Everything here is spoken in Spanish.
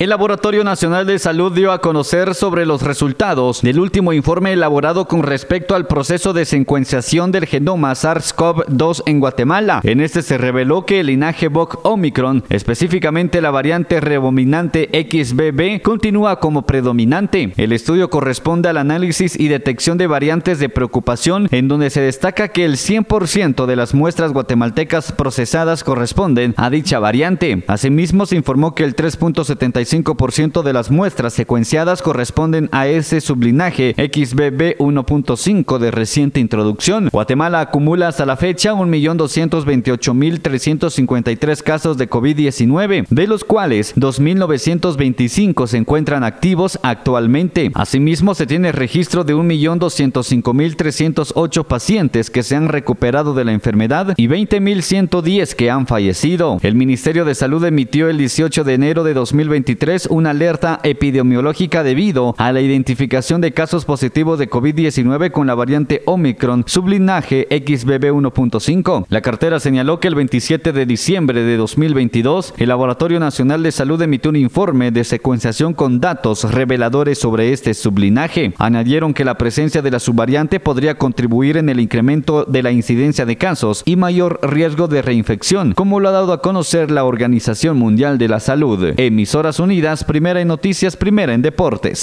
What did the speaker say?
El Laboratorio Nacional de Salud dio a conocer sobre los resultados del último informe elaborado con respecto al proceso de secuenciación del genoma SARS-CoV-2 en Guatemala. En este se reveló que el linaje BOC Omicron, específicamente la variante rebominante XBB, continúa como predominante. El estudio corresponde al análisis y detección de variantes de preocupación, en donde se destaca que el 100% de las muestras guatemaltecas procesadas corresponden a dicha variante. Asimismo, se informó que el 3.75 5% de las muestras secuenciadas corresponden a ese sublinaje XBB 1.5 de reciente introducción. Guatemala acumula hasta la fecha 1.228.353 casos de COVID-19, de los cuales 2.925 se encuentran activos actualmente. Asimismo, se tiene registro de 1.205.308 pacientes que se han recuperado de la enfermedad y 20.110 que han fallecido. El Ministerio de Salud emitió el 18 de enero de 2023 una alerta epidemiológica debido a la identificación de casos positivos de COVID-19 con la variante Omicron sublinaje XBB 1.5. La cartera señaló que el 27 de diciembre de 2022 el Laboratorio Nacional de Salud emitió un informe de secuenciación con datos reveladores sobre este sublinaje. Añadieron que la presencia de la subvariante podría contribuir en el incremento de la incidencia de casos y mayor riesgo de reinfección, como lo ha dado a conocer la Organización Mundial de la Salud. Emisoras Primera en noticias, primera en deportes.